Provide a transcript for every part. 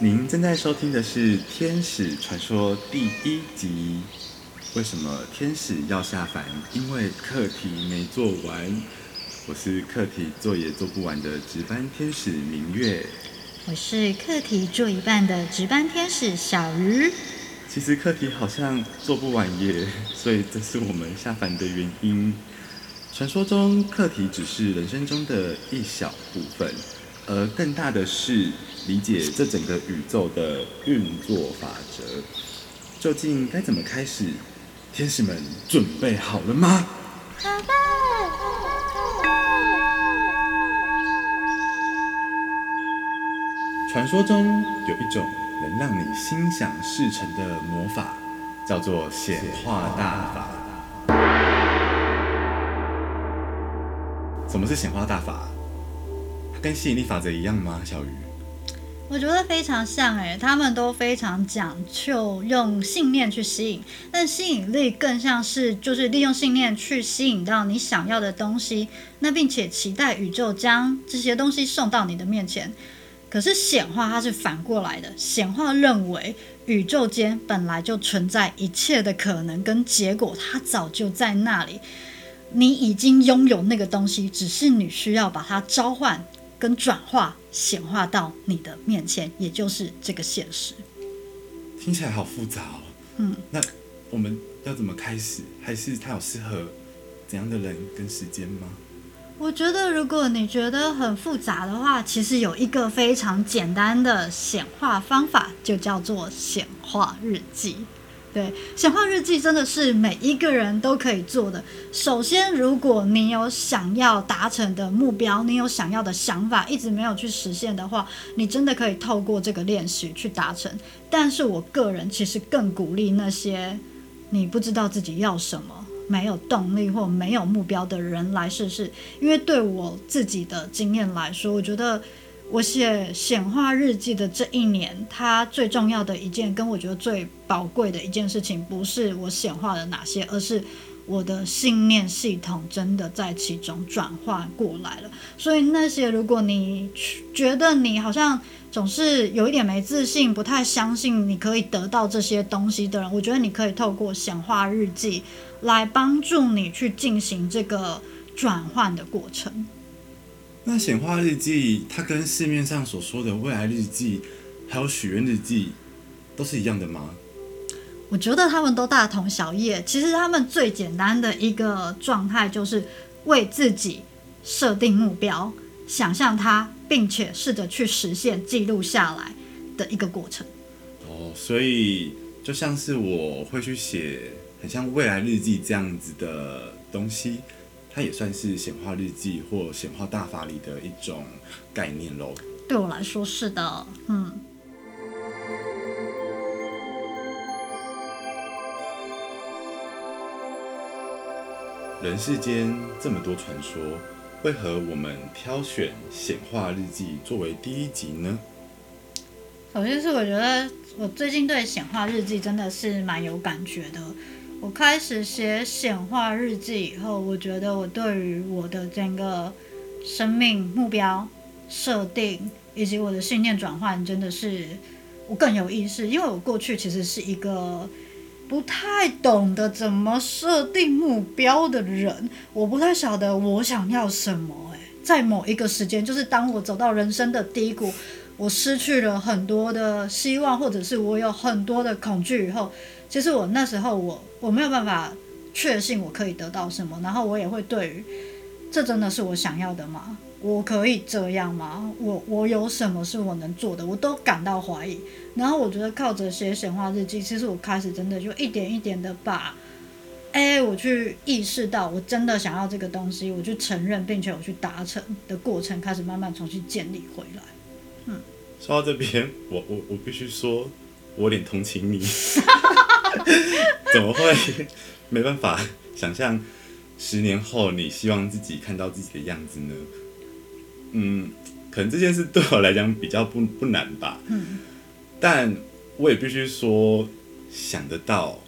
您正在收听的是《天使传说》第一集。为什么天使要下凡？因为课题没做完。我是课题做也做不完的值班天使明月。我是课题做一半的值班天使小鱼。其实课题好像做不完耶，所以这是我们下凡的原因。传说中课题只是人生中的一小部分，而更大的是理解这整个宇宙的运作法则。究竟该怎么开始？天使们准备好了吗？传说中有一种能让你心想事成的魔法，叫做显化大法。什么是显化大法？它跟吸引力法则一样吗？小鱼？我觉得非常像诶，他们都非常讲究用信念去吸引，但吸引力更像是就是利用信念去吸引到你想要的东西，那并且期待宇宙将这些东西送到你的面前。可是显化它是反过来的，显化认为宇宙间本来就存在一切的可能跟结果，它早就在那里，你已经拥有那个东西，只是你需要把它召唤。跟转化显化到你的面前，也就是这个现实。听起来好复杂哦。嗯，那我们要怎么开始？还是它有适合怎样的人跟时间吗？我觉得，如果你觉得很复杂的话，其实有一个非常简单的显化方法，就叫做显化日记。对，显化日记真的是每一个人都可以做的。首先，如果你有想要达成的目标，你有想要的想法，一直没有去实现的话，你真的可以透过这个练习去达成。但是我个人其实更鼓励那些你不知道自己要什么、没有动力或没有目标的人来试试，因为对我自己的经验来说，我觉得。我写显化日记的这一年，它最重要的一件，跟我觉得最宝贵的一件事情，不是我显化了哪些，而是我的信念系统真的在其中转换过来了。所以那些如果你觉得你好像总是有一点没自信，不太相信你可以得到这些东西的人，我觉得你可以透过显化日记来帮助你去进行这个转换的过程。那显化日记，它跟市面上所说的未来日记，还有许愿日记，都是一样的吗？我觉得他们都大同小异。其实他们最简单的一个状态，就是为自己设定目标，想象它，并且试着去实现，记录下来的一个过程。哦，所以就像是我会去写很像未来日记这样子的东西。它也算是显化日记或显化大法里的一种概念喽。对我来说是的，嗯。人世间这么多传说，为何我们挑选显化日记作为第一集呢？首先是我觉得我最近对显化日记真的是蛮有感觉的。我开始写显化日记以后，我觉得我对于我的整个生命目标设定以及我的信念转换，真的是我更有意识。因为我过去其实是一个不太懂得怎么设定目标的人，我不太晓得我想要什么。诶，在某一个时间，就是当我走到人生的低谷，我失去了很多的希望，或者是我有很多的恐惧以后。其实我那时候我我没有办法确信我可以得到什么，然后我也会对于这真的是我想要的吗？我可以这样吗？我我有什么是我能做的？我都感到怀疑。然后我觉得靠着写显化日记，其实我开始真的就一点一点的把，哎，我去意识到我真的想要这个东西，我去承认并且我去达成的过程，开始慢慢重新建立回来。嗯，说到这边，我我我必须说，我有点同情你。怎么会没办法想象十年后你希望自己看到自己的样子呢？嗯，可能这件事对我来讲比较不不难吧。嗯，但我也必须说，想得到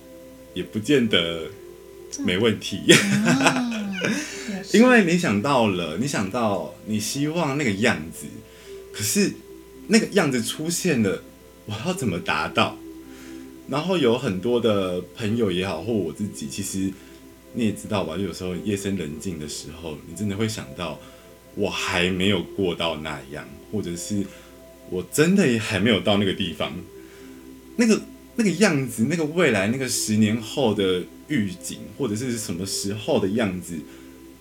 也不见得没问题。因为你想到了，你想到你希望那个样子，可是那个样子出现了，我要怎么达到？然后有很多的朋友也好，或我自己，其实你也知道吧，就有时候夜深人静的时候，你真的会想到，我还没有过到那样，或者是我真的也还没有到那个地方，那个那个样子，那个未来那个十年后的预警，或者是什么时候的样子，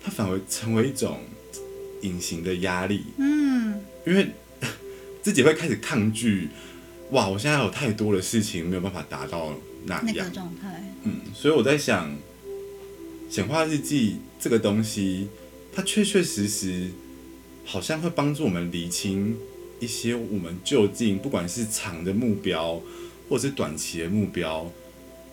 它反而成为一种隐形的压力。嗯，因为 自己会开始抗拒，哇，我现在有太多的事情没有办法达到那那样个，状态，嗯，所以我在想，显化日记这个东西，它确确实实好像会帮助我们理清一些我们究竟不管是长的目标，或者是短期的目标，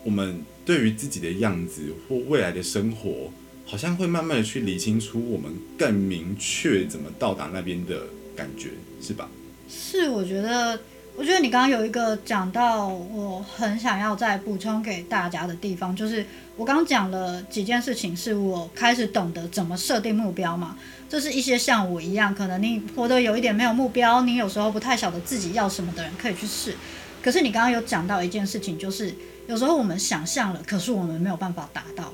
我们对于自己的样子或未来的生活，好像会慢慢的去理清出我们更明确怎么到达那边的感觉，是吧？是我觉得，我觉得你刚刚有一个讲到，我很想要再补充给大家的地方，就是我刚刚讲了几件事情，是我开始懂得怎么设定目标嘛。这是一些像我一样，可能你活得有一点没有目标，你有时候不太晓得自己要什么的人可以去试。可是你刚刚有讲到一件事情，就是有时候我们想象了，可是我们没有办法达到。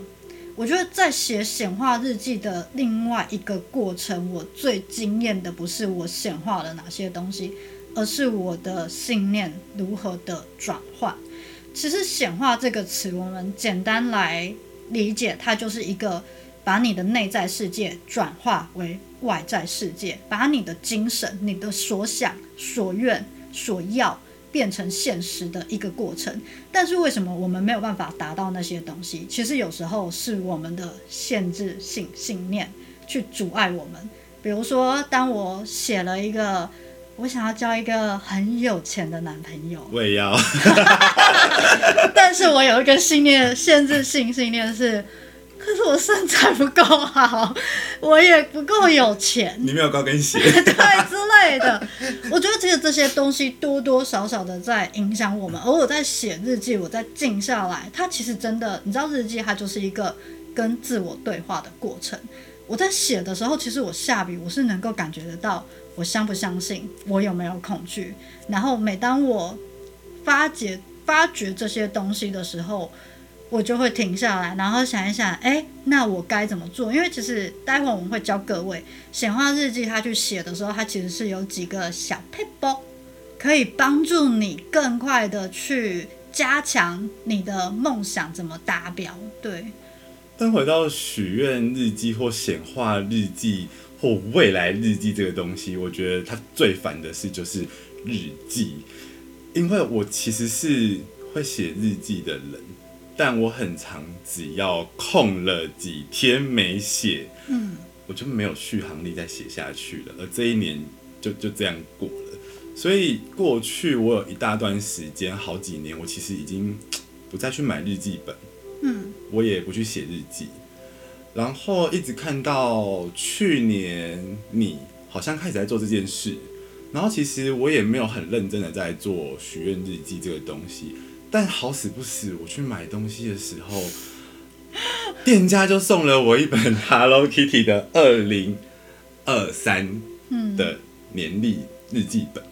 我觉得在写显化日记的另外一个过程，我最惊艳的不是我显化了哪些东西，而是我的信念如何的转换。其实“显化”这个词，我们简单来理解，它就是一个把你的内在世界转化为外在世界，把你的精神、你的所想、所愿、所要变成现实的一个过程。但是为什么我们没有办法达到那些东西？其实有时候是我们的限制性信念去阻碍我们。比如说，当我写了一个，我想要交一个很有钱的男朋友，我也要，但是我有一个信念，限制性信念是，可是我身材不够好，我也不够有钱，你没有高跟鞋，对之类的。我觉得其实这些东西多多少少的在影响我们。而我在写日记，我在静下来，它其实真的，你知道，日记它就是一个跟自我对话的过程。我在写的时候，其实我下笔，我是能够感觉得到，我相不相信，我有没有恐惧。然后每当我发觉发掘这些东西的时候，我就会停下来，然后想一想，哎，那我该怎么做？因为其实待会我们会教各位显化日记，他去写的时候，它其实是有几个小 paper 可以帮助你更快的去加强你的梦想怎么达标。对，但回到许愿日记或显化日记或未来日记这个东西，我觉得它最烦的事就是日记，因为我其实是会写日记的人，但我很常只要空了几天没写，嗯，我就没有续航力再写下去了，而这一年就就这样过了。所以过去我有一大段时间，好几年，我其实已经不再去买日记本，嗯，我也不去写日记，然后一直看到去年你好像开始在做这件事，然后其实我也没有很认真的在做许愿日记这个东西，但好死不死，我去买东西的时候，店家就送了我一本 Hello Kitty 的二零二三的年历日记本，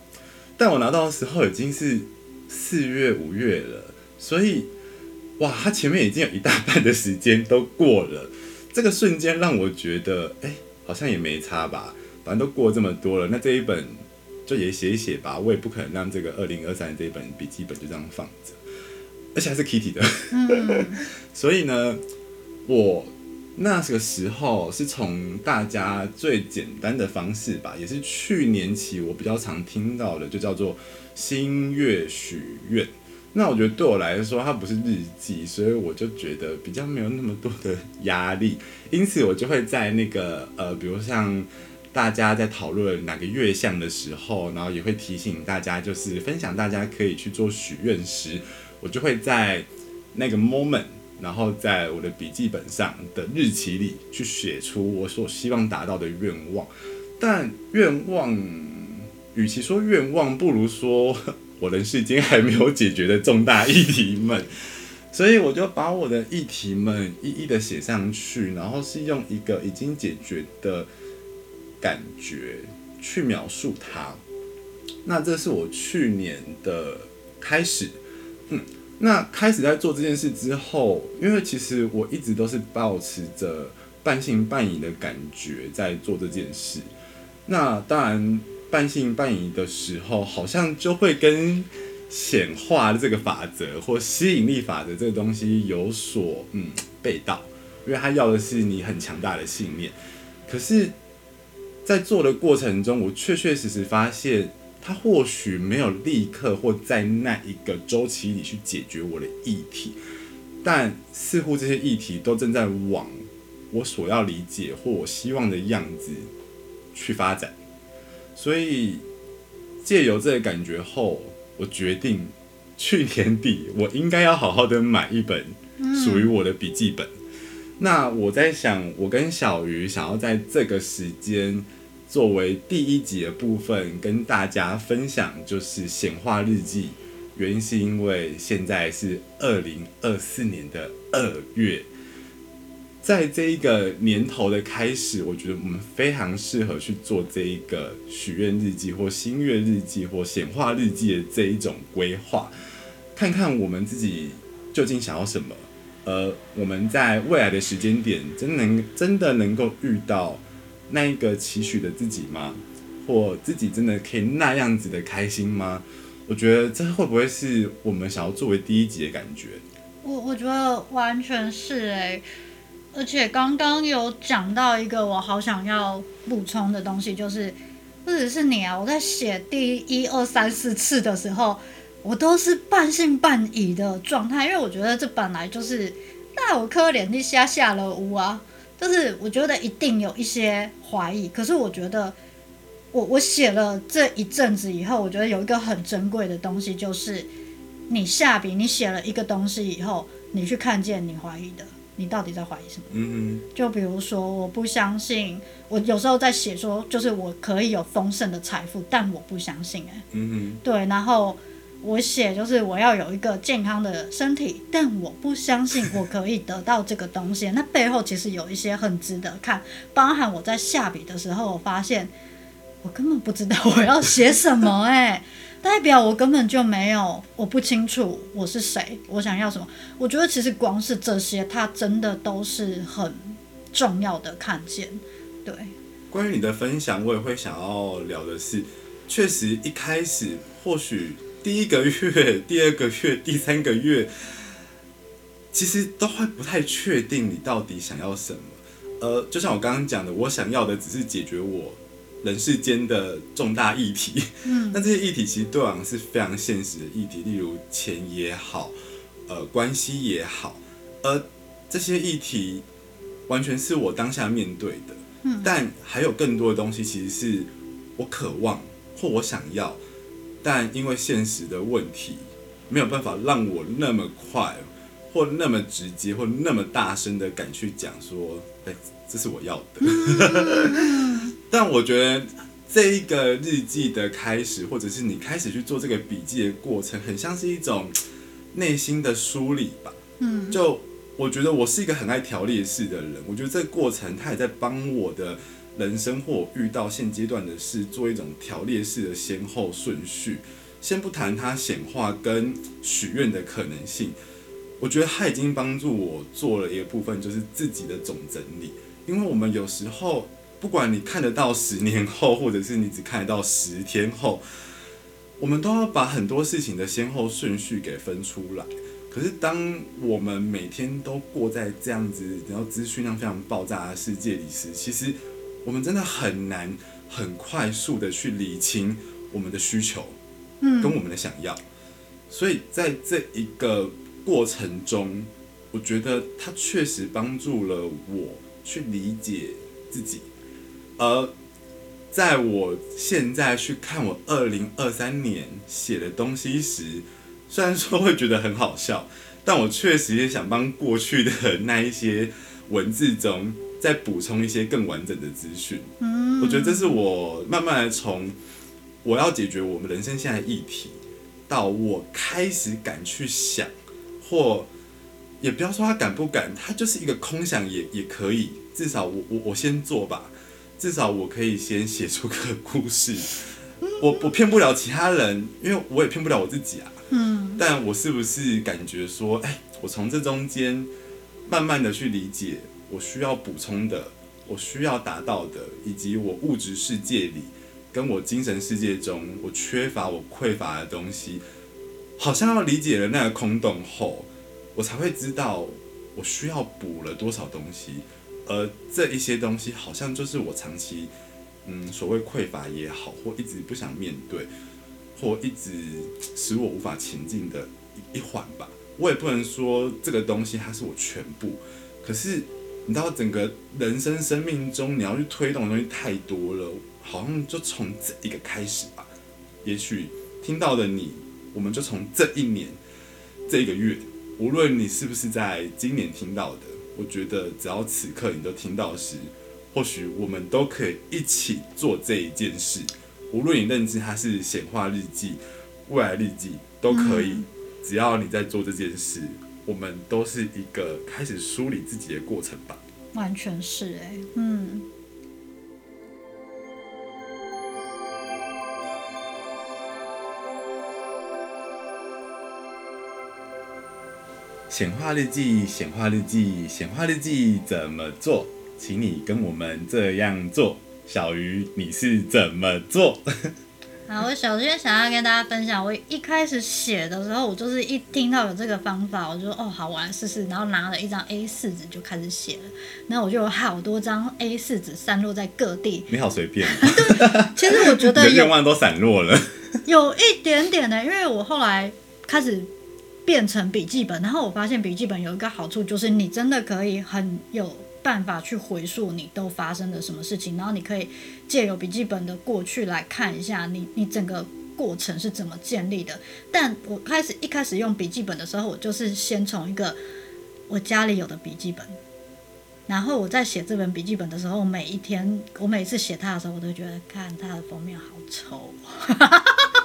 但我拿到的时候已经是四月五月了，所以哇，它前面已经有一大半的时间都过了，这个瞬间让我觉得，哎、好像也没差吧，反正都过这么多了，那这一本就也写一写吧，我也不可能让这个二零二三这一本笔记本就这样放着，而且还是 Kitty 的，嗯。所以呢，我那个时候是从大家最简单的方式吧，也是去年起我比较常听到的，就叫做新月许愿。那我觉得对我来说，它不是日记，所以我就觉得比较没有那么多的压力，因此我就会在那个呃，比如像大家在讨论哪个月相的时候，然后也会提醒大家，就是分享大家可以去做许愿时，我就会在那个 moment，然后在我的笔记本上的日期里去写出我所希望达到的愿望。但愿望，与其说愿望，不如说我人世间还没有解决的重大议题们。所以我就把我的议题们一一的写上去，然后是用一个已经解决的感觉去描述它。那这是我去年的开始。嗯，那开始在做这件事之后，因为其实我一直都是保持着半信半疑的感觉在做这件事。那当然，半信半疑的时候，好像就会跟显化的这个法则或吸引力法则这个东西有所嗯背道，因为他要的是你很强大的信念。可是，在做的过程中，我确确实实发现，他或许没有立刻或在那一个周期里去解决我的议题，但似乎这些议题都正在往我所要理解或我希望的样子去发展。所以，借由这个感觉后，我决定去年底我应该要好好的买一本属于我的笔记本。那我在想，我跟小鱼想要在这个时间作为第一集的部分跟大家分享，就是显化日记。原因是因为现在是二零二四年的二月，在这一个年头的开始，我觉得我们非常适合去做这一个许愿日记或新月日记或显化日记的这一种规划，看看我们自己究竟想要什么。呃，我们在未来的时间点，真能真的能够遇到那一个期许的自己吗？或自己真的可以那样子的开心吗？我觉得这会不会是我们想要作为第一集的感觉？我我觉得完全是哎，而且刚刚有讲到一个我好想要补充的东西，就是不只是你啊，我在写第一二三四次的时候。我都是半信半疑的状态，因为我觉得这本来就是那我可怜的下下了屋啊，就是我觉得一定有一些怀疑。可是我觉得，我我写了这一阵子以后，我觉得有一个很珍贵的东西，就是你下笔，你写了一个东西以后，你去看见你怀疑的，你到底在怀疑什么？嗯就比如说，我不相信，我有时候在写说，就是我可以有丰盛的财富，但我不相信，哎，嗯对，然后。我写就是我要有一个健康的身体，但我不相信我可以得到这个东西。那背后其实有一些很值得看，包含我在下笔的时候，我发现我根本不知道我要写什么，哎，代表我根本就没有，我不清楚我是谁，我想要什么。我觉得其实光是这些，它真的都是很重要的看见。对，关于你的分享，我也会想要聊的是，确实一开始或许。第一个月、第二个月、第三个月，其实都会不太确定你到底想要什么。呃，就像我刚刚讲的，我想要的只是解决我人世间的重大议题。嗯，那这些议题其实对我是非常现实的议题，例如钱也好，呃，关系也好，而这些议题完全是我当下面对的。嗯，但还有更多的东西，其实是我渴望或我想要。但因为现实的问题，没有办法让我那么快，或那么直接，或那么大声的敢去讲说，哎，这是我要的。但我觉得这一个日记的开始，或者是你开始去做这个笔记的过程，很像是一种内心的梳理吧。嗯，就我觉得我是一个很爱条列式的人，我觉得这个过程他也在帮我的。人生或遇到现阶段的事，做一种条列式的先后顺序。先不谈它显化跟许愿的可能性，我觉得它已经帮助我做了一个部分，就是自己的总整理。因为我们有时候，不管你看得到十年后，或者是你只看得到十天后，我们都要把很多事情的先后顺序给分出来。可是，当我们每天都过在这样子，然后资讯量非常爆炸的世界里时，其实。我们真的很难很快速的去理清我们的需求，嗯，跟我们的想要，所以在这一个过程中，我觉得它确实帮助了我去理解自己。而在我现在去看我二零二三年写的东西时，虽然说会觉得很好笑，但我确实也想帮过去的 那一些文字中。再补充一些更完整的资讯，嗯，我觉得这是我慢慢的从我要解决我们人生现在议题，到我开始敢去想，或也不要说他敢不敢，他就是一个空想也也可以，至少我我我先做吧，至少我可以先写出个故事，我我骗不了其他人，因为我也骗不了我自己啊。嗯，但我是不是感觉说，哎，我从这中间慢慢的去理解我需要补充的，我需要达到的，以及我物质世界里跟我精神世界中我缺乏、我匮乏的东西，好像要理解了那个空洞后，我才会知道我需要补了多少东西，而这一些东西好像就是我长期，嗯，所谓匮乏也好，或一直不想面对。或一直使我无法前进的一一环吧，我也不能说这个东西它是我全部。可是你知道，整个人生生命中，你要去推动的东西太多了，好像就从这一个开始吧。也许听到的你，我们就从这一年、这一个月，无论你是不是在今年听到的，我觉得只要此刻你都听到时，或许我们都可以一起做这一件事。无论你认知它是显化日记、未来日记都可以，只要你在做这件事，我们都是一个开始梳理自己的过程吧。完全是哎，嗯。显化日记，显化日记，显化日记怎么做？请你跟我们这样做。小鱼，你是怎么做？好，我首先想要跟大家分享，我一开始写的时候，我就是一听到有这个方法，我就哦，好，我来试试。然后拿了一张 A 四纸就开始写了。然后我就有好多张 A 四纸散落在各地。你好随便。其实我觉得愿望都散落了。有一点点的，因为我后来开始变成笔记本，然后我发现笔记本有一个好处，就是你真的可以很有。办法去回溯你都发生了什么事情，然后你可以借由笔记本的过去来看一下你你整个过程是怎么建立的。但我开始一开始用笔记本的时候，我就是先从一个我家里有的笔记本，然后我在写这本笔记本的时候，每一天我每次写它的时候，我都觉得看它的封面好丑。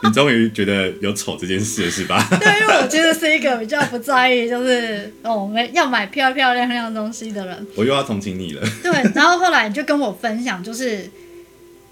你终于觉得有丑这件事了是吧？对，因为我其实是一个比较不在意，就是哦，没要买漂漂亮亮东西的人。我又要同情你了。对，然后后来你就跟我分享，就是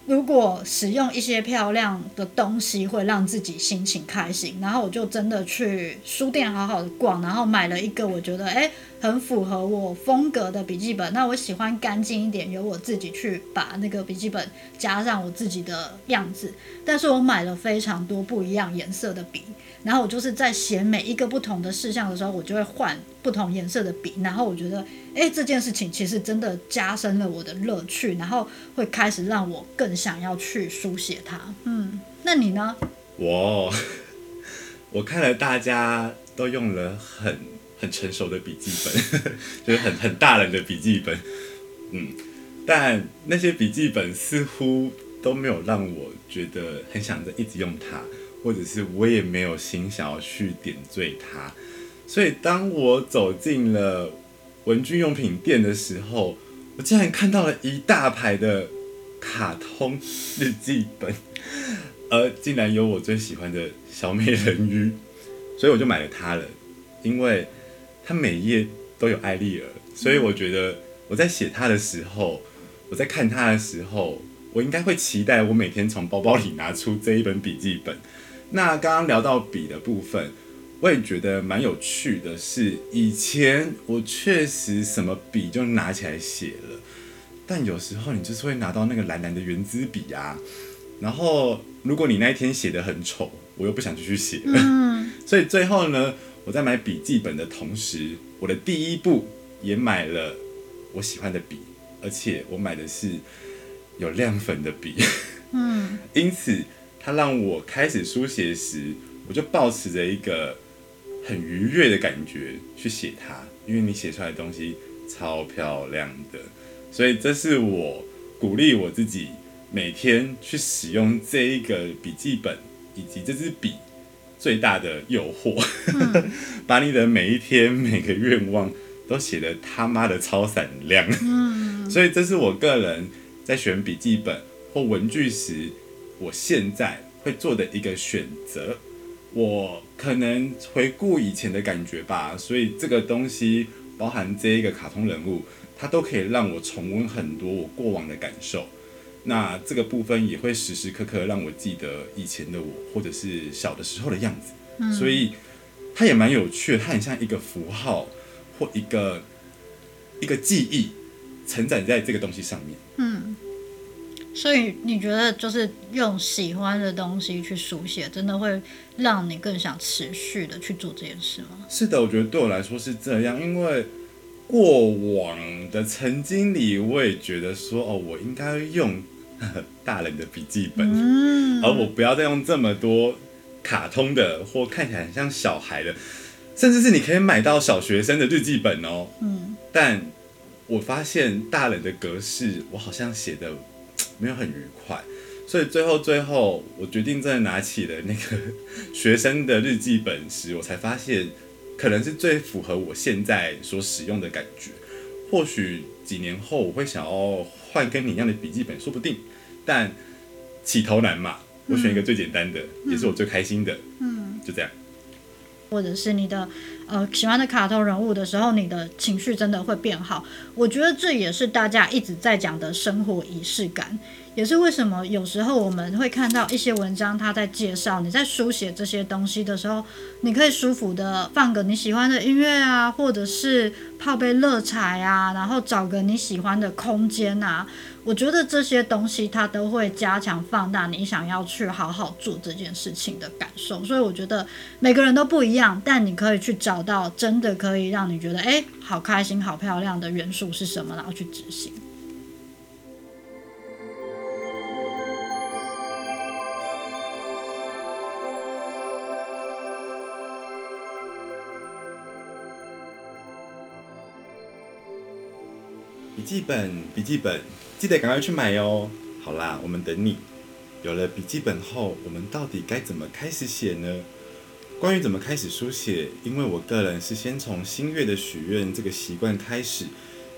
如果使用一些漂亮的东西会让自己心情开心，然后我就真的去书店好好的逛，然后买了一个我觉得哎。很符合我风格的笔记本，那我喜欢干净一点，由我自己去把那个笔记本加上我自己的样子。但是我买了非常多不一样颜色的笔，然后我就是在写每一个不同的事项的时候，我就会换不同颜色的笔。然后我觉得，哎，这件事情其实真的加深了我的乐趣，然后会开始让我更想要去书写它。嗯，那你呢？我我看了大家都用了很。很成熟的笔记本，就是很很大人的笔记本，嗯，但那些笔记本似乎都没有让我觉得很想着一直用它，或者是我也没有心想要去点缀它，所以当我走进了文具用品店的时候，我竟然看到了一大排的卡通日记本，而竟然有我最喜欢的小美人鱼，所以我就买了它了，因为。它每一页都有艾丽尔，所以我觉得我在写它的时候，我在看它的时候，我应该会期待我每天从包包里拿出这一本笔记本。那刚刚聊到笔的部分，我也觉得蛮有趣的是，以前我确实什么笔就拿起来写了，但有时候你就是会拿到那个蓝蓝的圆珠笔啊，然后如果你那一天写的很丑，我又不想继续写了，所以最后呢。我在买笔记本的同时，我的第一步也买了我喜欢的笔，而且我买的是有亮粉的笔。嗯，因此它让我开始书写时，我就保持着一个很愉悦的感觉去写它，因为你写出来的东西超漂亮的，所以这是我鼓励我自己每天去使用这一个笔记本以及这支笔。最大的诱惑，把你的每一天每个愿望都写的他妈的超闪亮。嗯，所以这是我个人在选笔记本或文具时，我现在会做的一个选择。我可能回顾以前的感觉吧，所以这个东西包含这一个卡通人物，它都可以让我重温很多我过往的感受。那这个部分也会时时刻刻让我记得以前的我，或者是小的时候的样子。所以它也蛮有趣的，它很像一个符号或一个一个记忆承载在这个东西上面。嗯，所以你觉得就是用喜欢的东西去书写，真的会让你更想持续的去做这件事吗？是的，我觉得对我来说是这样，因为过往的曾经里，我也觉得说，哦，我应该用 大人的笔记本，嗯，而我不要再用这么多卡通的或看起来很像小孩的，甚至是你可以买到小学生的日记本哦。嗯，但我发现大人的格式，我好像写的没有很愉快，所以最后最后，我决定在拿起了那个学生的日记本时，我才发现，可能是最符合我现在所使用的感觉。或许几年后我会想要换跟你一样的笔记本，说不定。但起头难嘛，我选一个最简单的，也是我最开心的，嗯，就这样。或者是你的呃喜欢的卡通人物的时候，你的情绪真的会变好。我觉得这也是大家一直在讲的生活仪式感，也是为什么有时候我们会看到一些文章，他在介绍你在书写这些东西的时候，你可以舒服的放个你喜欢的音乐啊，或者是泡杯热茶啊，然后找个你喜欢的空间啊。我觉得这些东西它都会加强放大你想要去好好做这件事情的感受，所以我觉得每个人都不一样，但你可以去找到真的可以让你觉得哎好开心、好漂亮的元素是什么，然后去执行。笔记本，笔记本，记得赶快去买哟。好啦，我们等你。有了笔记本后，我们到底该怎么开始写呢？关于怎么开始书写，因为我个人是先从新月的许愿这个习惯开始，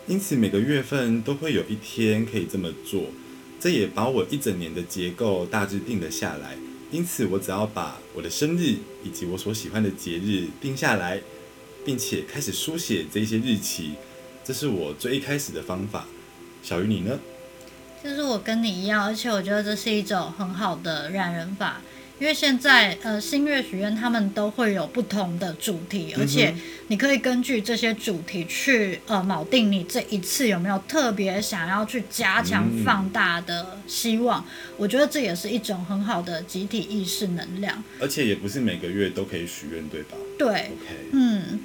因此每个月份都会有一天可以这么做。这也把我一整年的结构大致定了下来。因此，我只要把我的生日以及我所喜欢的节日定下来，并且开始书写这些日期。这是我最一开始的方法，小鱼你呢？就是我跟你一样，而且我觉得这是一种很好的染人法，因为现在呃新月许愿他们都会有不同的主题，而且你可以根据这些主题去呃铆定你这一次有没有特别想要去加强放大的希望。我觉得这也是一种很好的集体意识能量，而且也不是每个月都可以许愿，对吧？对，OK，嗯。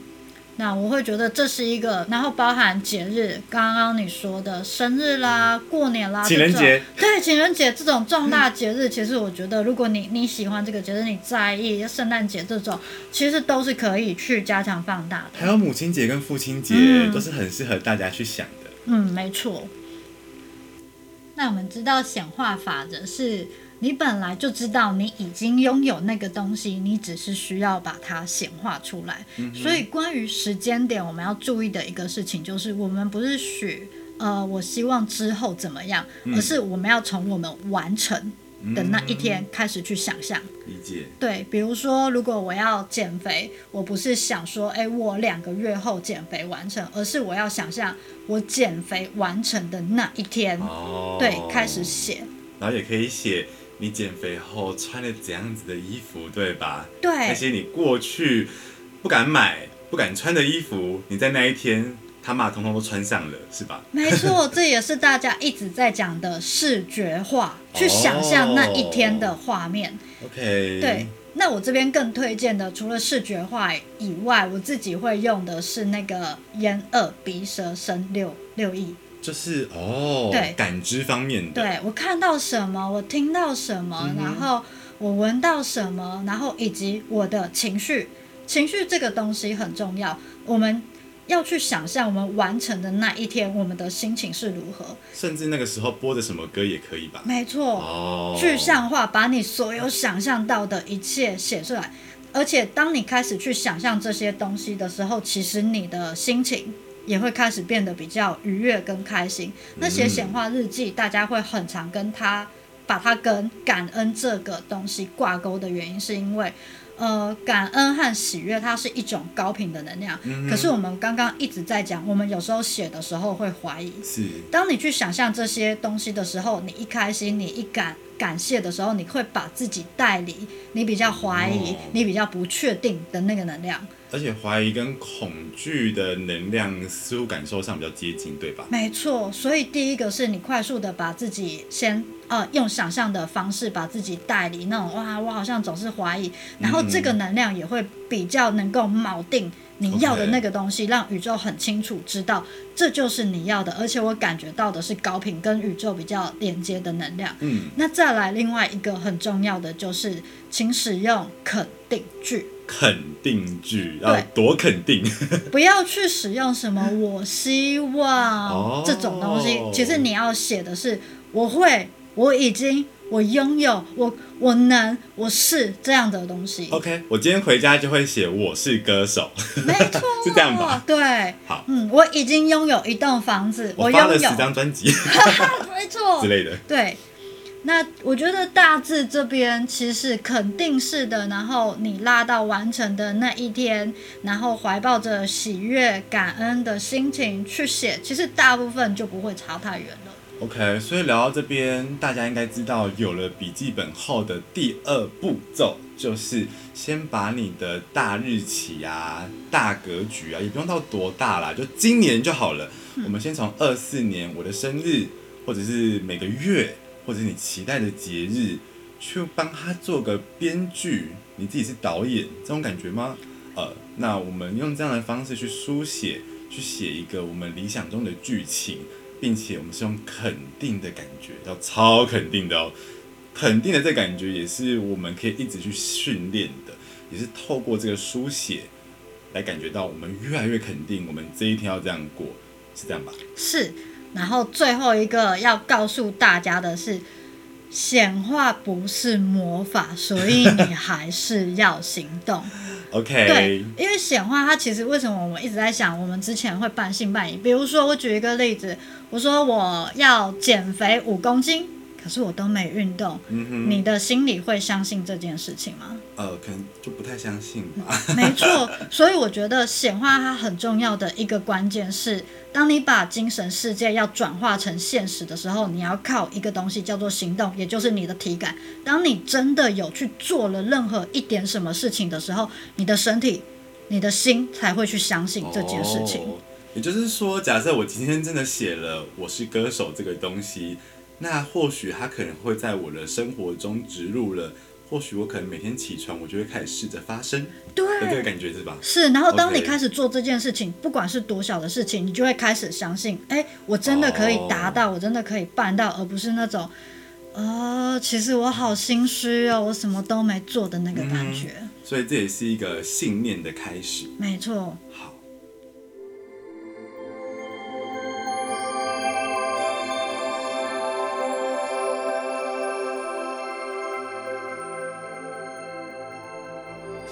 那我会觉得这是一个，然后包含节日，刚刚你说的生日啦、过年啦、情人节，对情人节这种重大节日，其实我觉得，如果你你喜欢这个节日，你在意圣诞节这种，其实都是可以去加强放大的。还有母亲节跟父亲节，都是很适合大家去想的。嗯，没错。那我们知道显化法则是。你本来就知道你已经拥有那个东西，你只是需要把它显化出来。所以，关于时间点，我们要注意的一个事情就是，我们不是许呃，我希望之后怎么样，而是我们要从我们完成的那一天开始去想象。理解。对，比如说，如果我要减肥，我不是想说，哎，我两个月后减肥完成，而是我要想象我减肥完成的那一天，对，开始写。然后也可以写。你减肥后穿了怎样子的衣服，对吧？对。那些你过去不敢买、不敢穿的衣服，你在那一天他妈通通都穿上了，是吧？没错，这也是大家一直在讲的视觉化，去想象那一天的画面。OK。对，那我这边更推荐的，除了视觉化以外，我自己会用的是那个眼、耳、鼻、舌、身六六艺。就是哦，对，感知方面的，对我看到什么，我听到什么，然后我闻到什么，然后以及我的情绪，情绪这个东西很重要，我们要去想象我们完成的那一天，我们的心情是如何，甚至那个时候播的什么歌也可以吧？没错，哦，具象化，把你所有想象到的一切写出来，而且当你开始去想象这些东西的时候，其实你的心情。也会开始变得比较愉悦跟开心。那写显化日记，大家会很常跟他把它跟感恩这个东西挂钩的原因，是因为。呃，感恩和喜悦，它是一种高频的能量。嗯可是我们刚刚一直在讲，我们有时候写的时候会怀疑。是当你去想象这些东西的时候，你一开心，你一感感谢的时候，你会把自己带离你比较怀疑、哦你比较不确定的那个能量。而且怀疑跟恐惧的能量似乎感受上比较接近，对吧？没错，所以第一个是你快速的把自己先呃用想象的方式把自己带离那种哇，我好像总是怀疑，然后这个能量也会比较能够锚定你要的那个东西让宇宙很清楚知道这就是你要的，而且我感觉到的是高频跟宇宙比较连接的能量。嗯，那再来另外一个很重要的就是，请使用肯定句。肯定句要多肯定，不要去使用什么“我希望”哦这种东西。其实你要写的是“我会”“我已经”“我拥有”“我我能”“我是”这样的东西。OK，我今天回家就会写我是歌手，没错，是这样吧？对，好嗯，我已经拥有一栋房子，我拥有，发了十张专辑 没错之，类的。对。那我觉得大致这边其实肯定是的，然后你拉到完成的那一天，然后怀抱着喜悦、感恩的心情去写，其实大部分就不会差太远了。OK，所以聊到这边，大家应该知道，有了笔记本后的第二步骤，就是先把你的大日期啊、大格局啊，也不用到多大啦，就今年就好了。我们先从二四年我的生日，或者是每个月，或者你期待的节日，去帮他做个编剧，你自己是导演，这种感觉吗？呃，那我们用这样的方式去书写，去写一个我们理想中的剧情，并且我们是用肯定的感觉，要超肯定的哦。肯定的这感觉也是我们可以一直去训练的，也是透过这个书写来感觉到我们越来越肯定，我们这一天要这样过，是这样吧？是，然后最后一个要告诉大家的是，显化不是魔法，所以你还是要行动。OK，对，因为显化它其实为什么我们一直在想，我们之前会半信半疑。比如说，我举一个例子，我说我要减肥五公斤，可是我都没运动，嗯，你的心里会相信这件事情吗？呃，可能就不太相信吧。没错，所以我觉得显化它很重要的一个关键是，当你把精神世界要转化成现实的时候，你要靠一个东西叫做行动，也就是你的体感。当你真的有去做了任何一点什么事情的时候，你的身体、你的心才会去相信这件事情。哦也就是说，假设我今天真的写了“我是歌手”这个东西，那或许它可能会在我的生活中植入了。或许我可能每天起床，我就会开始试着发声对这个。感觉，是吧？是，然后当你开始做这件事情不管是多小的事情，你就会开始相信，哎，我真的可以达到，我真的可以办到，而不是那种，呃，其实我好心虚哦，我什么都没做的那个感觉。所以这也是一个信念的开始。没错，好，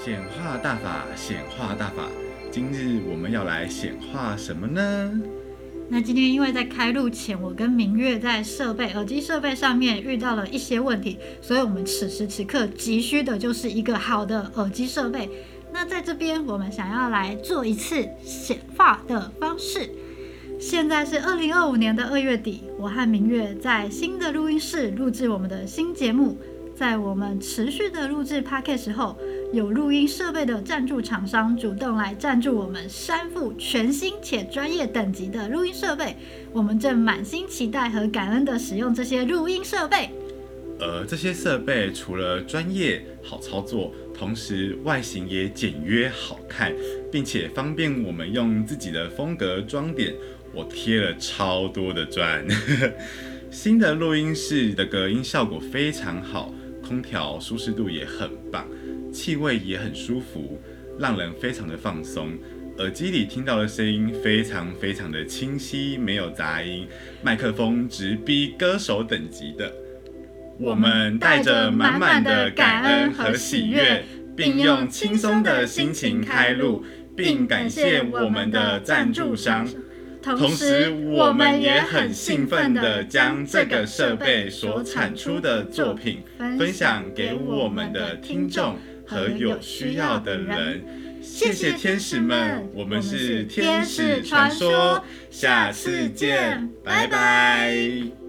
显化大法，显化大法。今日我们要来显化什么呢？那今天因为在开录前，我跟明月在设备耳机设备上面遇到了一些问题，所以我们此时此刻急需的就是一个好的耳机设备。那在这边，我们想要来做一次显化的方式。现在是二零二五年的二月底，我和明月在新的录音室录制我们的新节目。在我们持续的录制 p a c k a g e 后，有录音设备的赞助厂商主动来赞助我们三副全新且专业等级的录音设备，我们正满心期待和感恩的使用这些录音设备。呃，这些设备除了专业好操作，同时外形也简约好看，并且方便我们用自己的风格装点。我贴了超多的砖，新的录音室的隔音效果非常好，空调舒适度也很棒，气味也很舒服，让人非常的放松。耳机里听到的声音非常非常的清晰，没有杂音，麦克风直逼歌手等级的。我们带着满满的感恩和喜悦，并用轻松的心情开录，并感谢我们的赞助商。同时我们也很兴奋的地将这个设备所产出的作品分享给我们的听众和有需要的人。谢谢天使们，我们是天使传说，下次见，拜拜。